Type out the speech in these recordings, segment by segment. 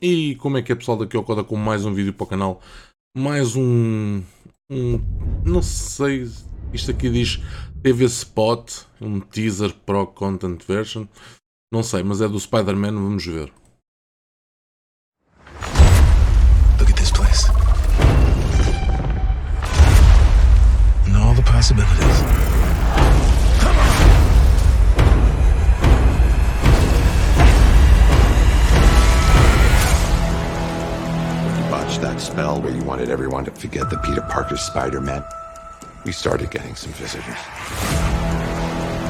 E como é que é pessoal daqui ao Coda com mais um vídeo para o canal? Mais um, um não sei, isto aqui diz TV Spot, um teaser Pro Content Version, não sei, mas é do Spider-Man, vamos ver. Look at this place. And all the. When that spell where you wanted everyone to forget that Peter Parker's Spider Man, we started getting some visitors.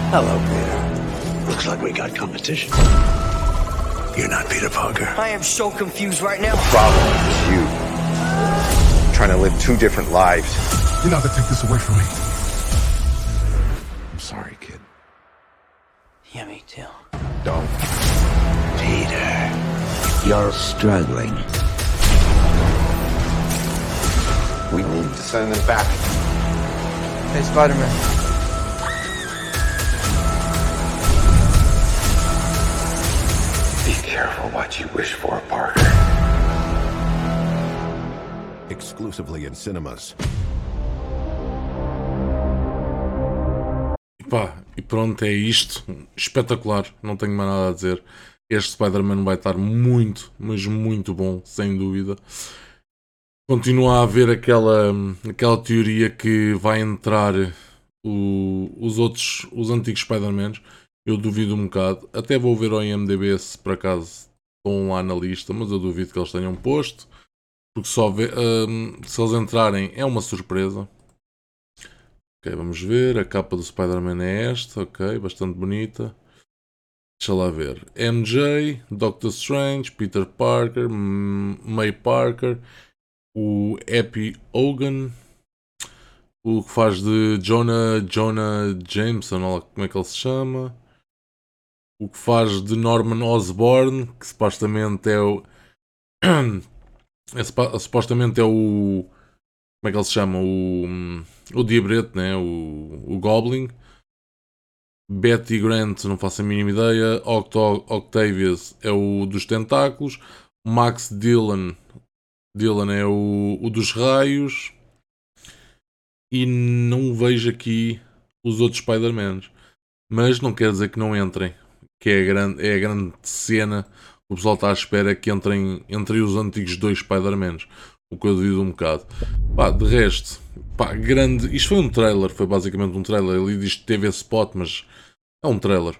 Hello, Peter. Looks like we got competition. You're not Peter Parker. I am so confused right now. Problem is you. Trying to live two different lives. You're not gonna take this away from me. I'm sorry, kid. Yeah, me too. Don't. Peter, you're struggling. We need to send them back. Hey, Spider-Man. Be careful what you wish for, Parker. exclusively in cinemas. E pá, e pronto, é isto. Espetacular, não tenho mais nada a dizer. Este Spider-Man vai estar muito, mas muito bom, sem dúvida. Continua a haver aquela, aquela teoria que vai entrar o- os outros, os antigos Spider-Mans. Eu duvido um bocado. Até vou ver ao IMDB se por acaso estão lá na lista, mas eu duvido que eles tenham posto. Porque só hum, se eles entrarem é uma surpresa. Ok, vamos ver. A capa do Spider-Man é esta. Ok, bastante bonita. Deixa lá ver. MJ, Doctor Strange, Peter Parker, May Parker, o Happy Hogan, o que faz de Jonah, Jonah Jameson, como é que ele se chama. O que faz de Norman Osborn, que supostamente é o. é supostamente é o. Como é que ele se chama? O, o Diabrete, né? o, o Goblin. Betty Grant, não faço a mínima ideia. Octo Octavius é o dos tentáculos. Max Dillon, Dillon é o, o dos raios. E não vejo aqui os outros Spider-Mans. Mas não quer dizer que não entrem. Que é a grande, é a grande cena. O pessoal está à espera que entrem entre os antigos dois Spider-Mans. O que eu duvido um bocado. Pá, de resto, pá, grande. Isto foi um trailer, foi basicamente um trailer. Ele diz TV Spot, mas é um trailer.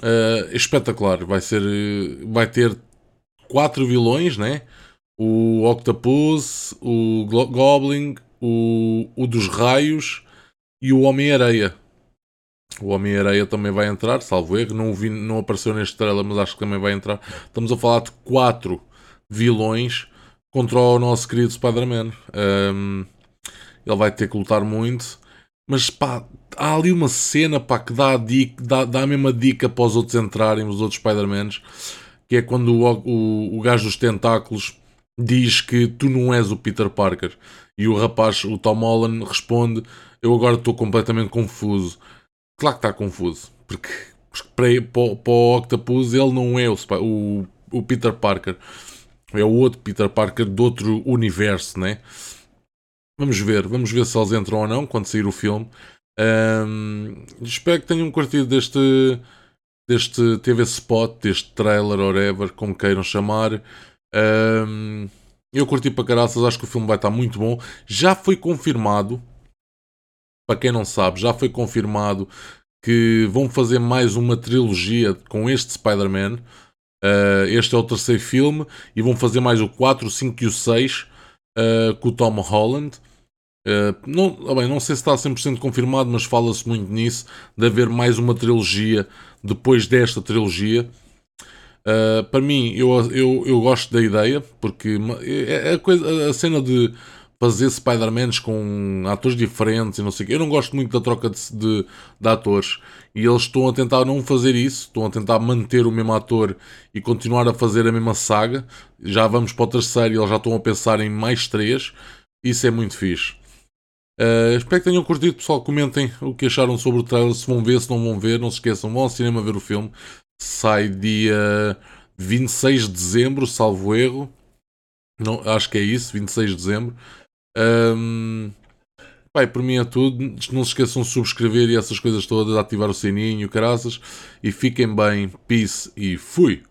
Uh, espetacular. Vai ser. eh, Vai ter quatro vilões, né? O Octopus, o Goblin, o, o dos raios e o Homem-Areia. O Homem-Areia também vai entrar, salvo erro. Não, vi, não apareceu neste trailer, mas acho que também vai entrar. Estamos a falar de quatro vilões contra o nosso querido Spider-Man. Um, ele vai ter que lutar muito. Mas pá, há ali uma cena pá, que dá a, dica, dá, dá a mesma dica para os outros entrarem, os outros Spider-Mans, que é quando o, o, o gajo dos tentáculos diz que tu não és o Peter Parker. E o rapaz, o Tom Holland, responde: Eu agora estou completamente confuso. Claro que está confuso, porque, porque para, para, o Octopus ele não é o, o, o Peter Parker, é o outro Peter Parker de outro universo, né? Vamos ver, vamos ver se eles entram ou não quando sair o filme. Ahm, espero que tenham curtido deste, deste TV spot, deste trailer, whatever, como queiram chamar. Ahm, eu curti para caraças, acho que o filme vai estar muito bom. Já foi confirmado, para quem não sabe, já foi confirmado que vão fazer mais uma trilogia com este Spider-Man. Ah, este é o terceiro filme e vão fazer mais o 4, o 5 e o 6 ah, com o Tom Holland. Uh, não, bem, não sei se está 100% confirmado, mas fala-se muito nisso, de haver mais uma trilogia depois desta trilogia. Uh, para mim, eu, eu, eu gosto da ideia, porque ma- é, é a, coisa, a cena de fazer Spider-Mans com atores diferentes e não sei o quê. Eu não gosto muito da troca de, de, de atores. E eles estão a tentar não fazer isso, estão a tentar manter o mesmo ator e continuar a fazer a mesma saga. Já vamos para o terceiro e eles já estão a pensar em mais três. Isso é muito fixe. Uh, espero que tenham curtido, pessoal. Comentem o que acharam sobre o trailer, se vão ver, se não vão ver. Não se esqueçam, vão ao cinema ver o filme. Sai dia 26 de dezembro, salvo erro. Não, acho que é isso, 26 de dezembro. Um, por mim é tudo. Não se esqueçam de subscrever e essas coisas todas, ativar o sininho, caraças. E fiquem bem, peace e fui!